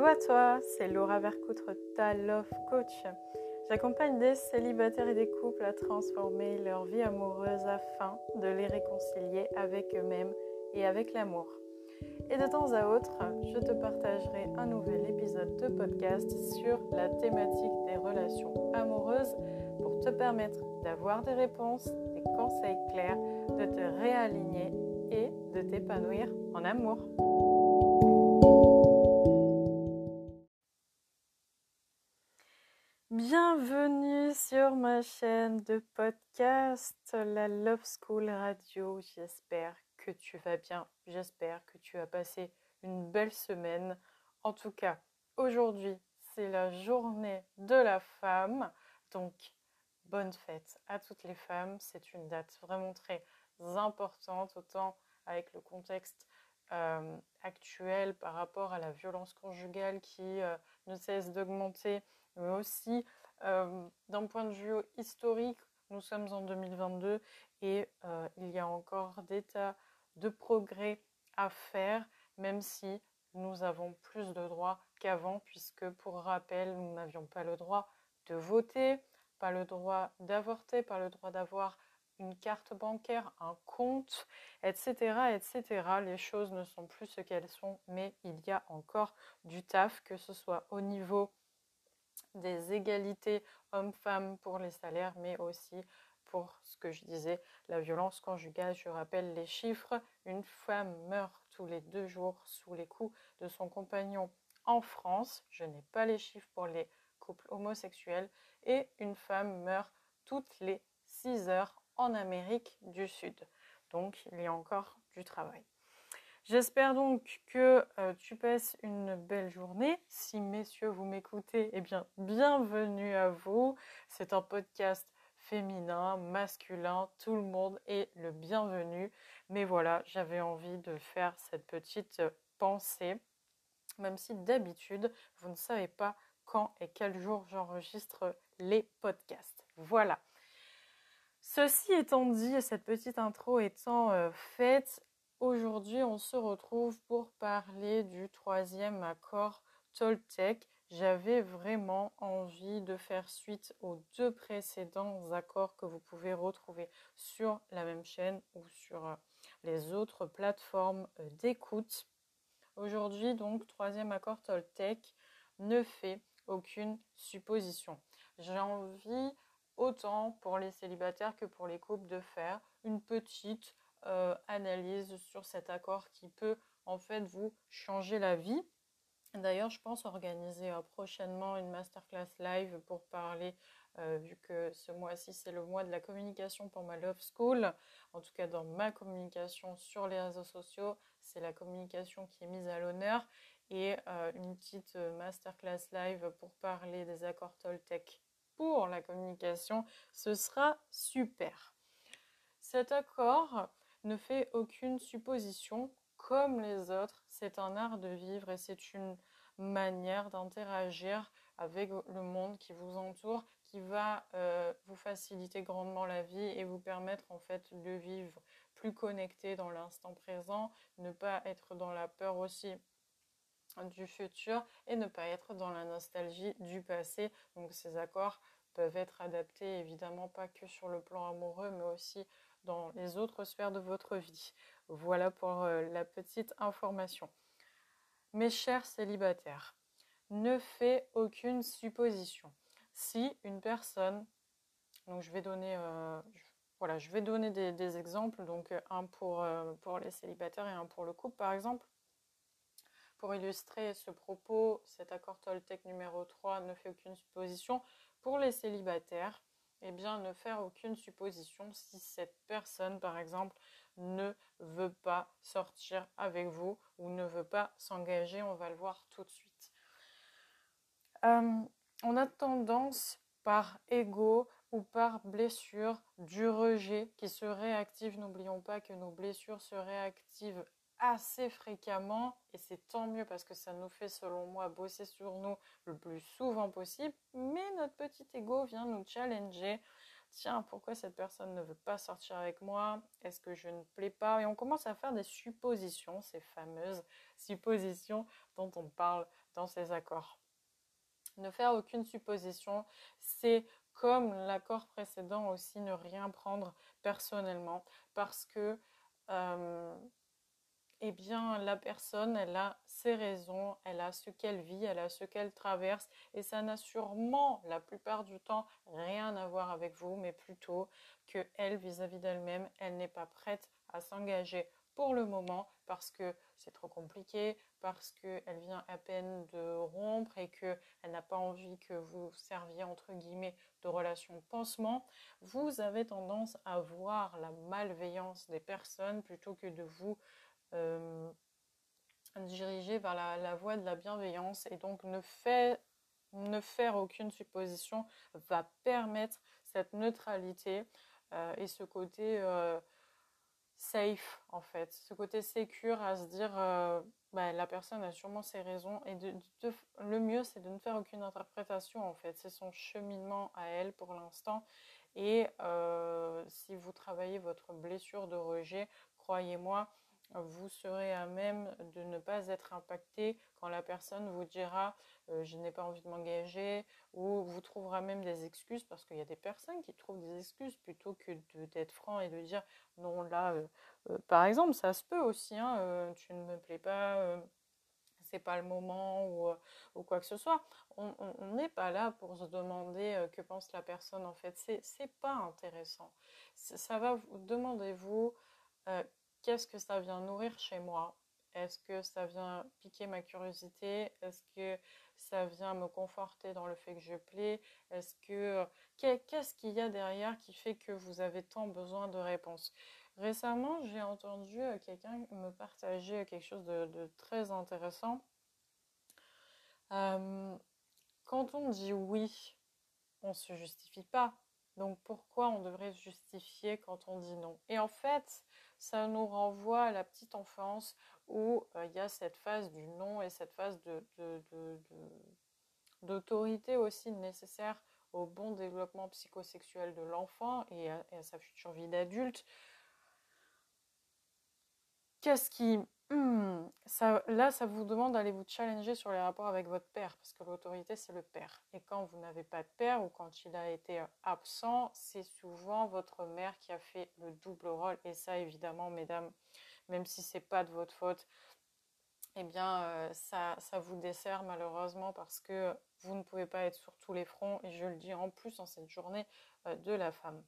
Hello à toi, c'est Laura Vercoutre, ta Love Coach. J'accompagne des célibataires et des couples à transformer leur vie amoureuse afin de les réconcilier avec eux-mêmes et avec l'amour. Et de temps à autre, je te partagerai un nouvel épisode de podcast sur la thématique des relations amoureuses pour te permettre d'avoir des réponses, des conseils clairs, de te réaligner et de t'épanouir en amour. Bienvenue sur ma chaîne de podcast, la Love School Radio. J'espère que tu vas bien. J'espère que tu as passé une belle semaine. En tout cas, aujourd'hui, c'est la journée de la femme. Donc, bonne fête à toutes les femmes. C'est une date vraiment très importante, autant avec le contexte euh, actuel par rapport à la violence conjugale qui euh, ne cesse d'augmenter, mais aussi d'un point de vue historique, nous sommes en 2022 et il y a encore des tas de progrès à faire, même si nous avons plus de droits qu'avant, puisque pour rappel, nous n'avions pas le droit de voter, pas le droit d'avorter, pas le droit d'avoir une carte bancaire, un compte, etc., etc. Les choses ne sont plus ce qu'elles sont, mais il y a encore du taf, que ce soit au niveau des égalités hommes-femmes pour les salaires, mais aussi pour ce que je disais, la violence conjugale. Je rappelle les chiffres. Une femme meurt tous les deux jours sous les coups de son compagnon en France. Je n'ai pas les chiffres pour les couples homosexuels. Et une femme meurt toutes les six heures en Amérique du Sud. Donc il y a encore du travail. J'espère donc que euh, tu passes une belle journée. Si messieurs vous m'écoutez, eh bien bienvenue à vous. C'est un podcast féminin, masculin, tout le monde est le bienvenu. Mais voilà, j'avais envie de faire cette petite pensée, même si d'habitude, vous ne savez pas quand et quel jour j'enregistre les podcasts. Voilà. Ceci étant dit, cette petite intro étant euh, faite, aujourd'hui on se retrouve pour parler du troisième accord Toltec j'avais vraiment envie de faire suite aux deux précédents accords que vous pouvez retrouver sur la même chaîne ou sur euh, les autres plateformes euh, d'écoute. Aujourd'hui, donc, troisième accord Toltec ne fait aucune supposition. J'ai envie, autant pour les célibataires que pour les couples, de faire une petite euh, analyse sur cet accord qui peut en fait vous changer la vie D'ailleurs, je pense organiser euh, prochainement une masterclass live pour parler, euh, vu que ce mois-ci c'est le mois de la communication pour ma Love School. En tout cas, dans ma communication sur les réseaux sociaux, c'est la communication qui est mise à l'honneur. Et une petite masterclass live pour parler des accords Toltec pour la communication, ce sera super. Cet accord ne fait aucune supposition comme les autres. C'est un art de vivre et c'est une manière d'interagir avec le monde qui vous entoure qui va euh, vous faciliter grandement la vie et vous permettre en fait de vivre plus connecté dans l'instant présent, ne pas être dans la peur aussi du futur et ne pas être dans la nostalgie du passé. Donc ces accords peuvent être adaptés évidemment pas que sur le plan amoureux mais aussi dans les autres sphères de votre vie. Voilà pour euh, la petite information. Mes chers célibataires, ne faites aucune supposition. Si une personne, donc je vais donner, euh, voilà, je vais donner des, exemples, donc euh, un pour, pour les célibataires et un pour le couple par exemple. Pour illustrer ce propos, cet accord Toltec numéro 3 ne fait aucune supposition. Pour les célibataires, eh bien, ne faire aucune supposition si cette personne, par exemple, ne veut pas sortir avec vous ou ne veut pas s'engager. On va le voir tout de suite. Euh, on a tendance par ego ou par blessure du rejet qui se réactive. N'oublions pas que nos blessures se réactivent assez fréquemment et c'est tant mieux parce que ça nous fait selon moi bosser sur nous le plus souvent possible mais notre petit ego vient nous challenger. Tiens, pourquoi cette personne ne veut pas sortir avec moi? Est-ce que je ne plais pas? Et on commence à faire des suppositions, ces fameuses suppositions dont on parle dans ces accords. Ne faire aucune supposition, c'est comme l'accord précédent aussi ne rien prendre personnellement parce que euh, eh bien, la personne, elle a ses raisons, elle a ce qu'elle vit, elle a ce qu'elle traverse, et ça n'a sûrement, la plupart du temps, rien à voir avec vous, mais plutôt que elle, vis-à-vis d'elle-même, elle n'est pas prête à s'engager pour le moment parce que c'est trop compliqué, parce qu'elle vient à peine de rompre et qu'elle n'a pas envie que vous serviez entre guillemets de relation pansement, vous avez tendance à voir la malveillance des personnes plutôt que de vous euh, diriger vers la, voie de la bienveillance. Et donc ne, ne faire aucune supposition va permettre cette neutralité euh, et ce côté euh, safe en fait, ce côté sécure à se dire bah, la personne a sûrement ses raisons. Et le mieux c'est de ne faire aucune interprétation en fait, c'est son cheminement à elle pour l'instant. Et si vous travaillez votre blessure de rejet, croyez-moi, vous serez à même de ne pas être impacté quand la personne vous dira euh, je n'ai pas envie de m'engager ou vous trouvera même des excuses parce qu'il y a des personnes qui trouvent des excuses plutôt que d'être franc et de dire non là euh, euh, par exemple ça se peut aussi hein, tu ne me plais pas c'est pas le moment ou, quoi que ce soit. On n'est pas là pour se demander que pense la personne en fait. C'est pas intéressant. Ça va, demandez-vous qu'est-ce que ça vient nourrir chez moi? Est-ce que ça vient piquer ma curiosité? Est-ce que ça vient me conforter dans le fait que je plais? Est-ce que qu'est-ce qu'il y a derrière qui fait que vous avez tant besoin de réponses? Récemment, j'ai entendu euh, quelqu'un me partager quelque chose de, très intéressant. Quand on dit oui, on ne se justifie pas. Donc pourquoi on devrait se justifier quand on dit non? Et en fait, ça nous renvoie à la petite enfance où euh, il y a cette phase du non et cette phase d'autorité aussi nécessaire au bon développement psychosexuel de l'enfant et, à, sa future vie d'adulte. Qu'est-ce qui... Hmm, là, ça vous demande d'aller vous challenger sur les rapports avec votre père, parce que l'autorité, c'est le père. Et quand vous n'avez pas de père ou quand il a été euh, absent, c'est souvent votre mère qui a fait le double rôle. Et ça, évidemment, mesdames, même si c'est pas de votre faute, eh bien, euh, ça, ça vous dessert malheureusement parce que vous ne pouvez pas être sur tous les fronts. Et je le dis en plus en cette journée euh, de la femme.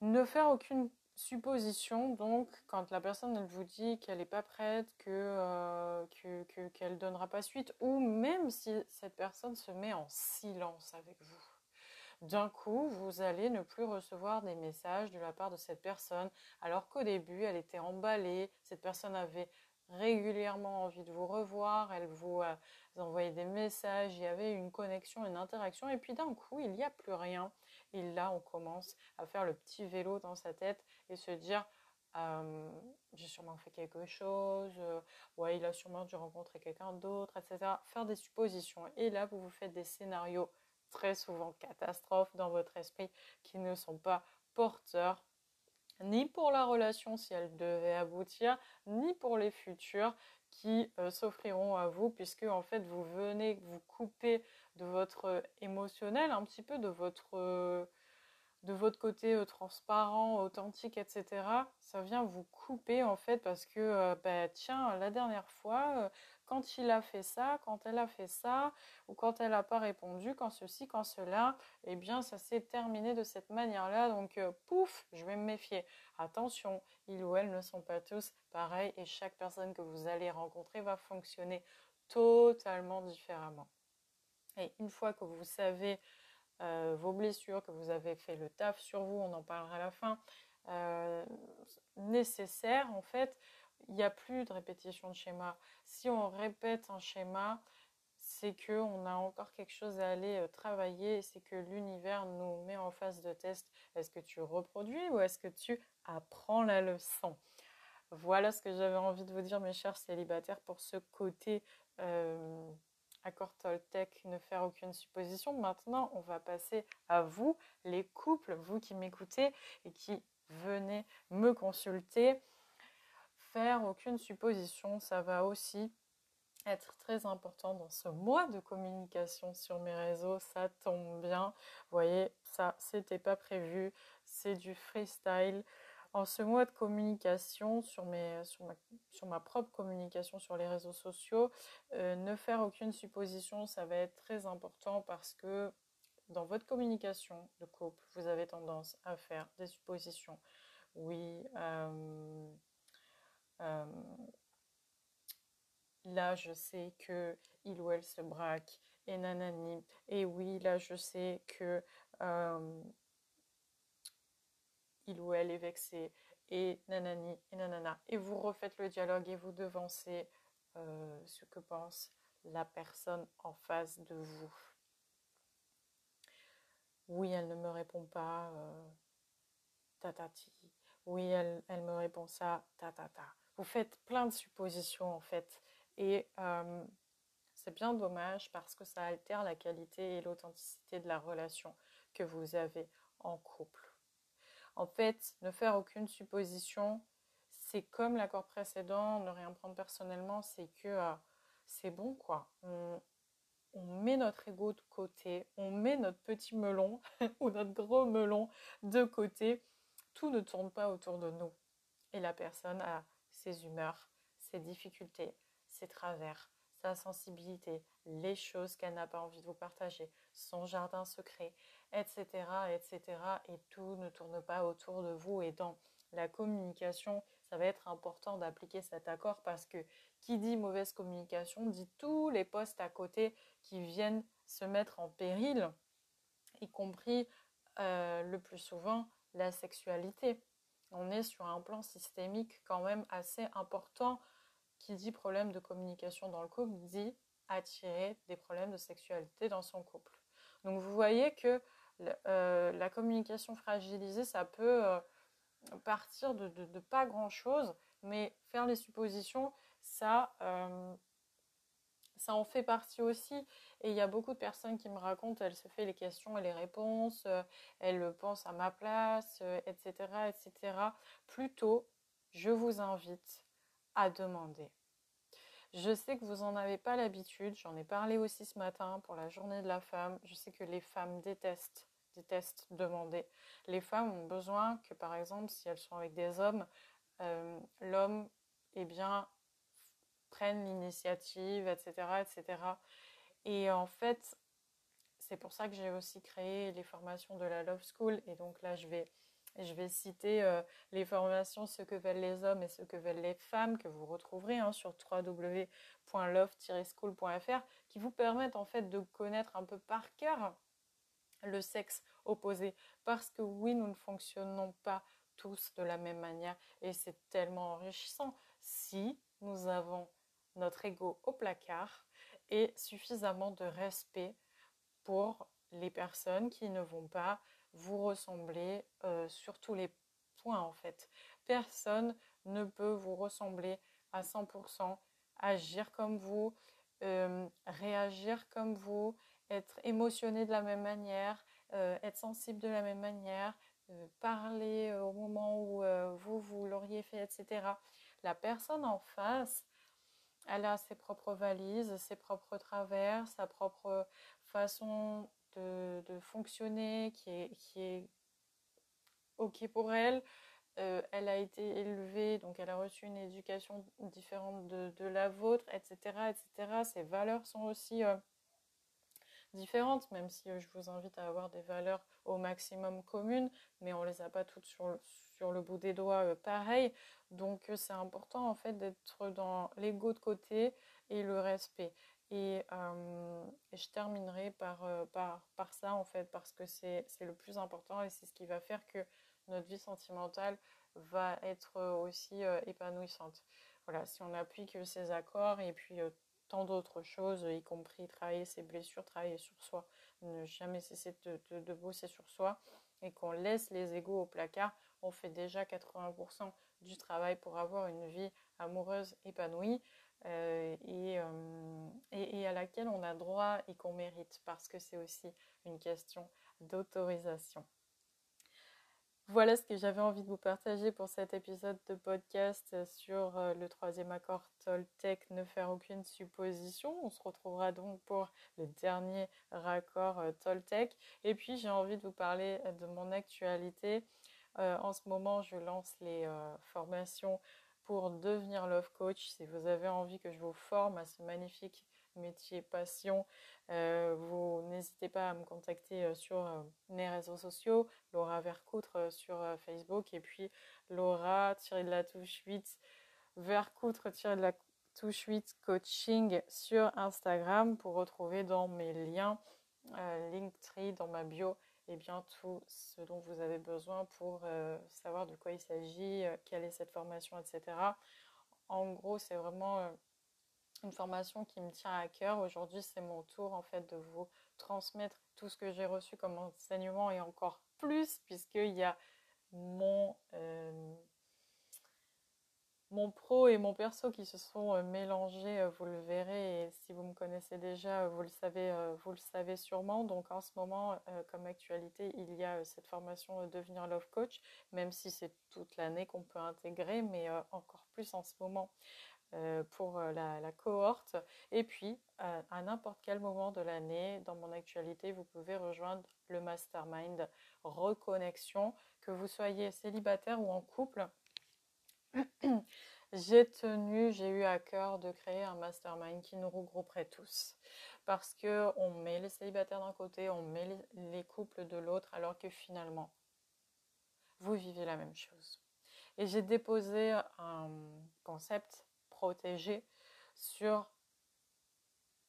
Ne faire aucune supposition, donc, quand la personne vous dit qu'elle n'est pas prête, que, euh, que, qu'elle donnera pas suite, ou même si cette personne se met en silence avec vous. D'un coup, vous allez ne plus recevoir des messages de la part de cette personne, alors qu'au début, elle était emballée, cette personne avait régulièrement envie de vous revoir, elle vous, euh, envoyait des messages, il y avait une connexion, une interaction, et puis d'un coup, il n'y a plus rien. Et là, on commence à faire le petit vélo dans sa tête et se dire j'ai sûrement fait quelque chose, euh, ouais, il a sûrement dû rencontrer quelqu'un d'autre, etc. Faire des suppositions. Et là, vous vous faites des scénarios très souvent catastrophes dans votre esprit qui ne sont pas porteurs ni pour la relation si elle devait aboutir, ni pour les futurs qui euh, s'offriront à vous, puisque en fait vous venez vous couper de votre émotionnel, un petit peu de votre de votre côté euh, transparent, authentique, etc., ça vient vous couper en fait parce que, euh, bah, tiens, la dernière fois, euh, quand il a fait ça, quand elle a fait ça, ou quand elle n'a pas répondu, quand ceci, quand cela, eh bien, ça s'est terminé de cette manière-là. Donc, pouf, je vais me méfier. Attention, ils ou elles ne sont pas tous pareils et chaque personne que vous allez rencontrer va fonctionner totalement différemment. Et une fois que vous savez euh, vos blessures, que vous avez fait le taf sur vous, on en parlera à la fin, euh, nécessaire, en fait, il n'y a plus de répétition de schéma. Si on répète un schéma, c'est qu'on a encore quelque chose à aller euh, travailler, c'est que l'univers nous met en phase de test. Est-ce que tu reproduis ou est-ce que tu apprends la leçon? Voilà ce que j'avais envie de vous dire, mes chers célibataires, pour ce côté accord Toltec, ne faire aucune supposition. Maintenant, on va passer à vous, les couples, vous qui m'écoutez et qui venez me consulter. Faire aucune supposition, ça va aussi être très important dans ce mois de communication sur mes réseaux. Ça tombe bien. Voyez, ça, c'était pas prévu. C'est du freestyle. En ce mois de communication, sur, mes, sur, ma, sur ma propre communication sur les réseaux sociaux, euh, ne faire aucune supposition, ça va être très important parce que dans votre communication de couple, vous avez tendance à faire des suppositions. Oui, euh, euh, là je sais que il ou elle se braque et nanani. Et oui, là je sais que euh, il ou elle est vexé et nanani et nanana. Et vous refaites le dialogue et vous devancez euh, ce que pense la personne en face de vous. Oui, elle ne me répond pas tatati. Oui, elle, elle me répond ça tatata. Vous faites plein de suppositions en fait. Et c'est bien dommage parce que ça altère la qualité et l'authenticité de la relation que vous avez en couple. En fait, ne faire aucune supposition, c'est comme l'accord précédent, ne rien prendre personnellement, c'est que euh, c'est bon quoi. On, on met notre ego de côté, on met notre petit melon ou notre gros melon de côté. Tout ne tourne pas autour de nous. Et la personne a ses humeurs, ses difficultés, ses travers, sa sensibilité, les choses qu'elle n'a pas envie de vous partager, son jardin secret, etc., etc. Et tout ne tourne pas autour de vous. Et dans la communication, ça va être important d'appliquer cet accord parce que qui dit mauvaise communication dit tous les postes à côté qui viennent se mettre en péril, y compris euh, le plus souvent la sexualité. On est sur un plan systémique quand même assez important qui dit problème de communication dans le couple dit attirer des problèmes de sexualité dans son couple. Donc vous voyez que euh, la communication fragilisée, ça peut euh, partir de, pas grand-chose, mais faire les suppositions, ça, euh, ça en fait partie aussi. Et il y a beaucoup de personnes qui me racontent, elle se fait les questions et les réponses, euh, elle pense à ma place, euh, etc., etc. Plutôt, je vous invite à demander. Je sais que vous n'en avez pas l'habitude, j'en ai parlé aussi ce matin pour la journée de la femme. Je sais que les femmes détestent, détestent demander. Les femmes ont besoin que, par exemple, si elles sont avec des hommes, euh, l'homme, eh bien, l'initiative, etc., etc. Et en fait, c'est pour ça que j'ai aussi créé les formations de la Love School. Et donc là, je vais je vais citer euh, les formations Ce que veulent les hommes et ce que veulent les femmes que vous retrouverez hein, sur www.love-school.fr qui vous permettent en fait de connaître un peu par cœur le sexe opposé. Parce que oui, nous ne fonctionnons pas tous de la même manière et c'est tellement enrichissant si nous avons notre ego au placard et suffisamment de respect pour les personnes qui ne vont pas vous ressembler euh, sur tous les points en fait. Personne ne peut vous ressembler à 100%, agir comme vous, euh, réagir comme vous, être émotionné de la même manière, euh, être sensible de la même manière, parler au moment où vous, vous l'auriez fait, etc. La personne en face, elle a ses propres valises, ses propres travers, sa propre façon de, fonctionner qui est, qui est OK pour elle. Euh, elle a été élevée, donc elle a reçu une éducation différente de, de la vôtre, etc., etc. Ses valeurs sont aussi euh, différentes, même si euh, je vous invite à avoir des valeurs au maximum communes, mais on les a pas toutes sur le, sur le bout des doigts euh, pareil. Donc euh, c'est important en fait d'être dans l'ego de côté et le respect. Et, je terminerai par, par, par ça en fait, parce que c'est le plus important et c'est ce qui va faire que notre vie sentimentale va être aussi épanouissante. Voilà, si on applique ces accords et puis tant d'autres choses, y compris travailler ses blessures, travailler sur soi, ne jamais cesser de, de, bosser sur soi et qu'on laisse les égaux au placard, on fait déjà 80% du travail pour avoir une vie amoureuse épanouie. et, et, à laquelle on a droit et qu'on mérite parce que c'est aussi une question d'autorisation. Voilà ce que j'avais envie de vous partager pour cet épisode de podcast sur euh, le troisième accord Toltec, ne faire aucune supposition. On se retrouvera donc pour le dernier raccord euh, Toltec. Et puis j'ai envie de vous parler euh, de mon actualité. en ce moment, je lance les formations pour devenir love coach. Si vous avez envie que je vous forme à ce magnifique métier passion, euh, vous n'hésitez pas à me contacter euh, sur euh, mes réseaux sociaux, Laura Vercoutre sur Facebook et puis Laura de la touche 8 Vercoutre de la touche 8 coaching sur Instagram pour retrouver dans mes liens Linktree dans ma bio et bien tout ce dont vous avez besoin pour savoir de quoi il s'agit, quelle est cette formation, etc. En gros, c'est vraiment une formation qui me tient à cœur. Aujourd'hui, c'est mon tour en fait de vous transmettre tout ce que j'ai reçu comme enseignement et encore plus puisqu'il y a mon, euh, mon pro et mon perso qui se sont euh, mélangés, euh, vous le verrez, et si vous me connaissez déjà, vous le savez, vous le savez sûrement. Donc en ce moment, comme actualité, il y a cette formation Devenir Love Coach, même si c'est toute l'année qu'on peut intégrer, mais encore plus en ce moment. Euh, pour euh, la, cohorte. Et puis, à n'importe quel moment de l'année, dans mon actualité, vous pouvez rejoindre le mastermind reconnexion, que vous soyez célibataire ou en couple. j'ai tenu, j'ai eu à cœur de créer un mastermind qui nous regrouperait tous. Parce que on met les célibataires d'un côté, on met les couples de l'autre, alors que finalement, vous vivez la même chose. Et j'ai déposé un concept protéger sur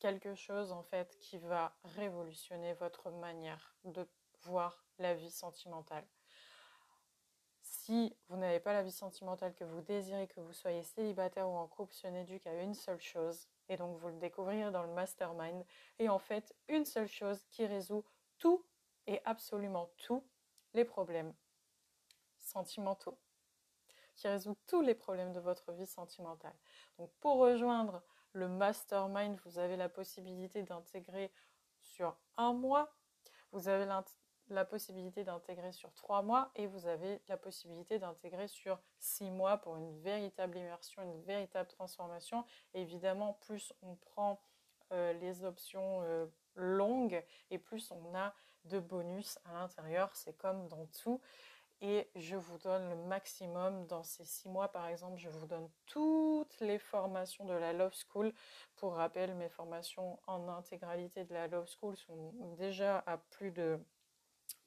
quelque chose en fait qui va révolutionner votre manière de voir la vie sentimentale. Si vous n'avez pas la vie sentimentale que vous désirez, que vous soyez célibataire ou en couple, ce n'est dû qu'à une seule chose. Et donc vous le découvrirez dans le mastermind. Et en fait, une seule chose qui résout tout et absolument tous les problèmes sentimentaux qui résout tous les problèmes de votre vie sentimentale. Donc pour rejoindre le mastermind, vous avez la possibilité d'intégrer sur un mois, vous avez la possibilité d'intégrer sur trois mois et vous avez la possibilité d'intégrer sur six mois pour une véritable immersion, une véritable transformation. évidemment, plus on prend euh, les options euh, longues et plus on a de bonus à l'intérieur. C'est comme dans tout et je vous donne le maximum. Dans ces six mois par exemple je vous donne toutes les formations de la Love School. Pour rappel mes formations en intégralité de la Love School sont déjà à plus de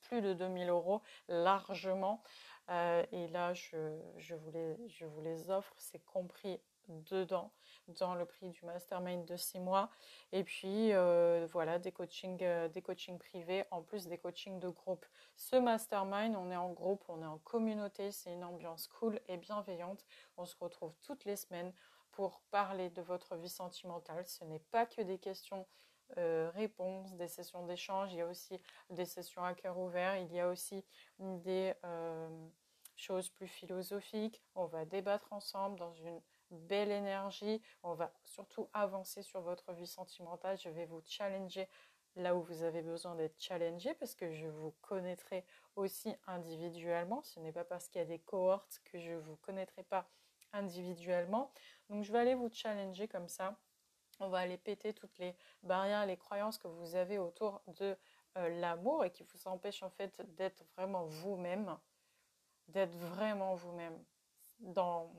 plus de 2000 euros largement. Euh, et là je, je, vous les, je vous les offre. C'est compris dedans dans le prix du mastermind de six mois. Et puis euh, voilà, des coachings, euh, des coachings privés en plus des coachings de groupe. Ce mastermind, on est en groupe, on est en communauté, c'est une ambiance cool et bienveillante. On se retrouve toutes les semaines pour parler de votre vie sentimentale. Ce n'est pas que des questions euh, réponses, des sessions d'échange, il y a aussi des sessions à cœur ouvert, il y a aussi des choses plus philosophiques. On va débattre ensemble dans une belle énergie. On va surtout avancer sur votre vie sentimentale. Je vais vous challenger là où vous avez besoin d'être challengé parce que je vous connaîtrai aussi individuellement. Ce n'est pas parce qu'il y a des cohortes que je ne vous connaîtrai pas individuellement. Donc je vais aller vous challenger comme ça. On va aller péter toutes les barrières, les croyances que vous avez autour de euh, l'amour et qui vous empêchent en fait d'être vraiment vous-même, d'être vraiment vous-même dans,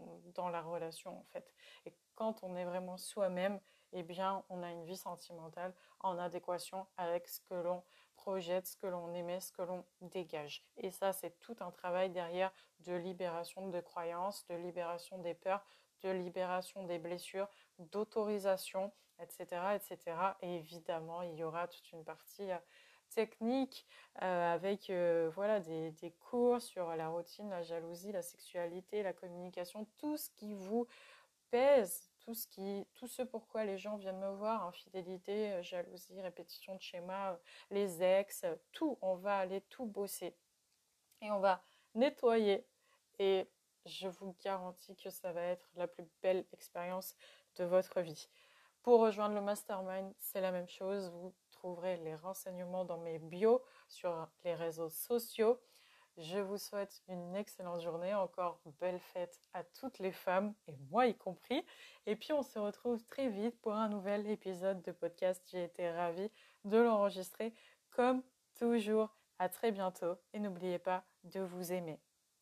la relation en fait. Et quand on est vraiment soi-même, eh bien, on a une vie sentimentale en adéquation avec ce que l'on projette, ce que l'on émet, ce que l'on dégage. Et ça, c'est tout un travail derrière de libération de croyances, de libération des peurs, de libération des blessures, d'autorisation, etc., etc. Et évidemment, il y aura toute une partie euh, technique euh, avec euh, voilà des, des, cours sur la routine, la jalousie, la sexualité, la communication, tout ce qui vous pèse, tout ce qui, tout ce pourquoi les gens viennent me voir, infidélité, euh, jalousie, répétition de schémas, les ex, tout, on va aller tout bosser et on va nettoyer et je vous garantis que ça va être la plus belle expérience de votre vie. Pour rejoindre le mastermind, c'est la même chose. Vous les renseignements dans mes bios sur les réseaux sociaux. Je vous souhaite une excellente journée, encore belle fête à toutes les femmes, et moi y compris. Et puis on se retrouve très vite pour un nouvel épisode de podcast. J'ai été ravie de l'enregistrer comme toujours. À très bientôt et n'oubliez pas de vous aimer.